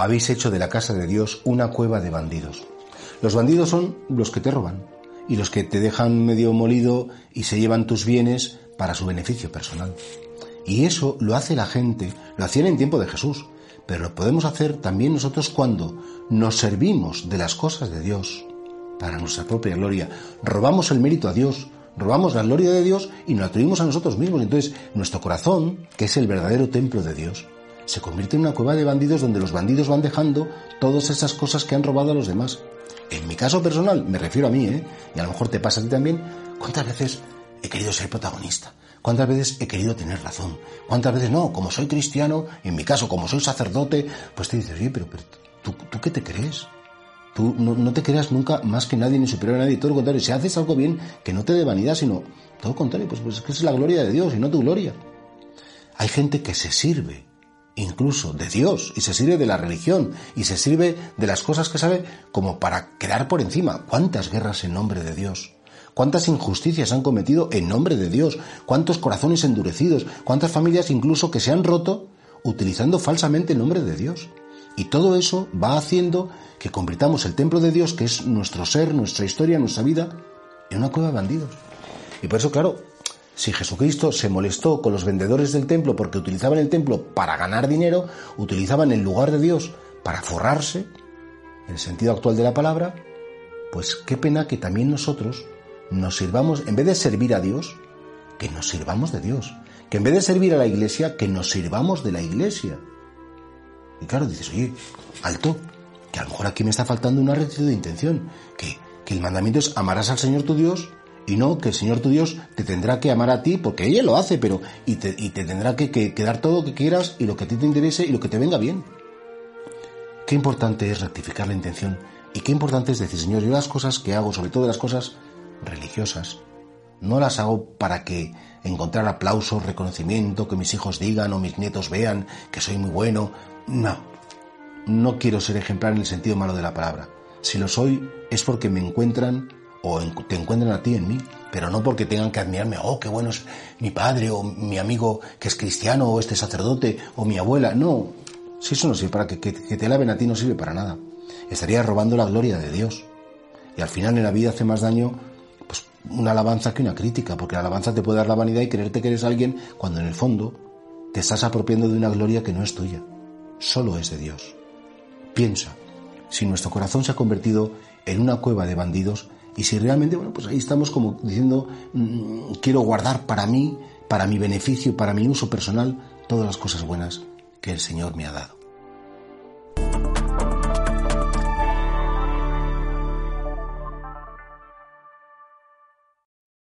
habéis hecho de la casa de Dios una cueva de bandidos. Los bandidos son los que te roban y los que te dejan medio molido y se llevan tus bienes para su beneficio personal. Y eso lo hace la gente, lo hacían en tiempo de Jesús, pero lo podemos hacer también nosotros cuando nos servimos de las cosas de Dios para nuestra propia gloria. Robamos el mérito a Dios, robamos la gloria de Dios y nos atribuimos a nosotros mismos. Entonces, nuestro corazón, que es el verdadero templo de Dios, se convierte en una cueva de bandidos donde los bandidos van dejando todas esas cosas que han robado a los demás. En mi caso personal, me refiero a mí, ¿eh? y a lo mejor te pasa a ti también, ¿cuántas veces he querido ser protagonista? ¿Cuántas veces he querido tener razón? ¿Cuántas veces no? Como soy cristiano, en mi caso, como soy sacerdote, pues te dices, oye, pero, ¿tú, ¿tú qué te crees? Tú no, te creas nunca más que nadie ni superior a nadie, todo lo contrario. Si haces algo bien, que no te dé vanidad, sino todo lo contrario, pues, pues es que es la gloria de Dios y no tu gloria. Hay gente que se sirve incluso de Dios y se sirve de la religión y se sirve de las cosas que sabe como para quedar por encima. ¿Cuántas guerras en nombre de Dios? ¿Cuántas injusticias han cometido en nombre de Dios? ¿Cuántos corazones endurecidos? ¿Cuántas familias incluso que se han roto utilizando falsamente el nombre de Dios? Y todo eso va haciendo que convirtamos el templo de Dios, que es nuestro ser, nuestra historia, nuestra vida, en una cueva de bandidos. Y por eso, claro, si Jesucristo se molestó con los vendedores del templo porque utilizaban el templo para ganar dinero, utilizaban el lugar de Dios para forrarse, en el sentido actual de la palabra, pues qué pena que también nosotros nos sirvamos, en vez de servir a Dios, que nos sirvamos de Dios. Que en vez de servir a la iglesia, que nos sirvamos de la iglesia. Y claro, dices, oye, alto, que a lo mejor aquí me está faltando una rectitud de intención, que, que el mandamiento es amarás al Señor tu Dios y no que el Señor tu Dios te tendrá que amar a ti, porque ella lo hace, pero y te, y te tendrá que, que, dar todo lo que quieras y lo que a ti te interese y lo que te venga bien. Qué importante es rectificar la intención y qué importante es decir, Señor, yo las cosas que hago, sobre todo las cosas religiosas, no las hago para que encontrar aplausos, reconocimiento, que mis hijos digan o mis nietos vean que soy muy bueno. No, no quiero ser ejemplar en el sentido malo de la palabra. Si lo soy es porque me encuentran o te encuentran a ti en mí, pero no porque tengan que admirarme, oh, qué bueno es mi padre o mi amigo que es cristiano o este sacerdote o mi abuela. No, si eso no sirve para que, te laven a ti, no sirve para nada. Estarías robando la gloria de Dios. Y al final en la vida hace más daño pues, una alabanza que una crítica, porque la alabanza te puede dar la vanidad y creerte que eres alguien cuando en el fondo te estás apropiando de una gloria que no es tuya, solo es de Dios. Piensa, si nuestro corazón se ha convertido en una cueva de bandidos, y si realmente, bueno, pues ahí estamos como diciendo, mm, quiero guardar para mí, para mi beneficio, para mi uso personal, todas las cosas buenas que el Señor me ha dado.